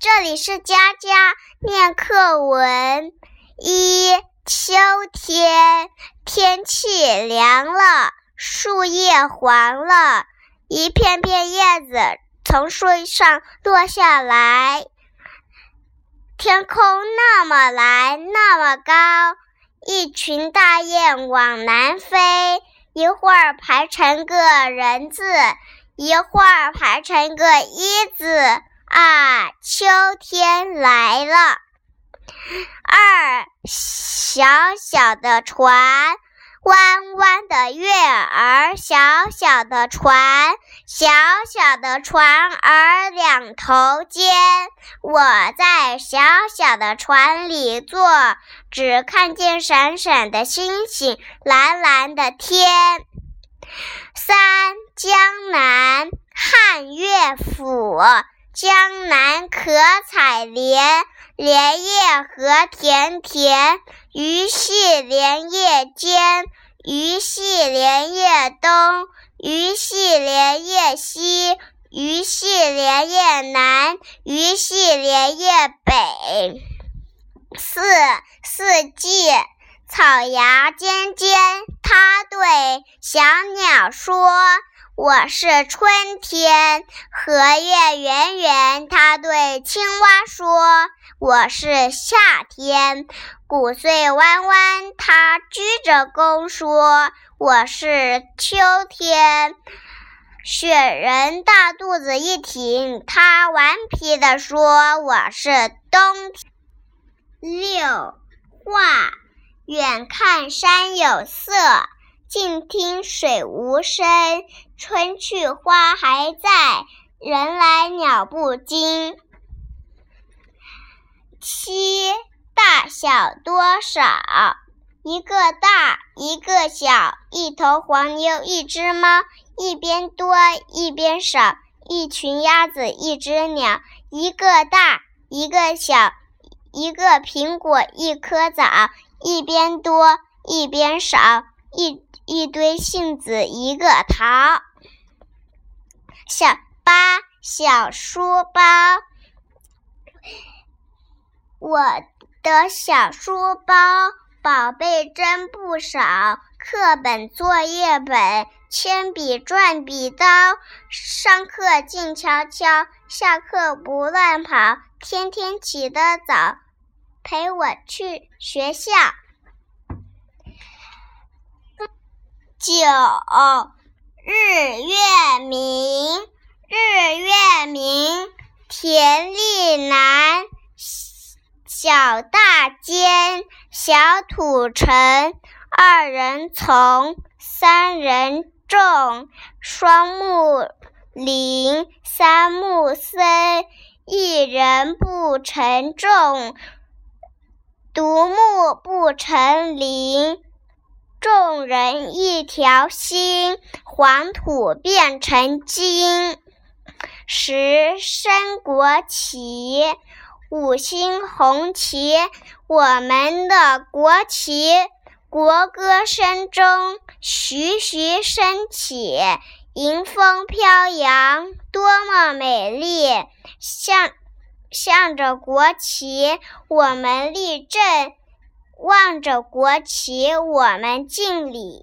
这里是佳佳念课文。一秋天，天气凉了，树叶黄了，一片片叶子从树上落下来。天空那么蓝，那么高，一群大雁往南飞，一会儿排成个人字，一会儿排成个一字。天来了。二，小小的船，弯弯的月儿，小小的船，小小的船儿两头尖。我在小小的船里坐，只看见闪闪的星星，蓝蓝的天。三，江南汉乐府。江南可采莲，莲叶何田田。鱼戏莲叶间，鱼戏莲叶东，鱼戏莲叶西，鱼戏莲叶南，鱼戏莲叶北。四四季，草芽尖尖，他对小鸟说。我是春天，荷叶圆圆，它对青蛙说：“我是夏天，谷穗弯弯，它鞠着躬说：“我是秋天。”雪人大肚子一挺，它顽皮地说：“我是冬。”六画，远看山有色。近听水无声，春去花还在，人来鸟不惊。七大小多少？一个大，一个小，一头黄牛，一只猫，一边多，一边少，一群鸭子，一只鸟。一个大，一个小，一个苹果，一颗枣，一边多，一边少，一。一堆杏子，一个桃。小八小书包，我的小书包宝贝真不少，课本、作业本、铅笔、转笔刀。上课静悄悄，下课不乱跑，天天起得早，陪我去学校。九日月明，日月明，田力南，小大尖，小土尘，二人从，三人众，双木林，三木森，一人不成众，独木不成林。众人一条心，黄土变成金。十升国旗，五星红旗，我们的国旗。国歌声中，徐徐升起，迎风飘扬，多么美丽！向向着国旗，我们立正。望着国旗，我们敬礼。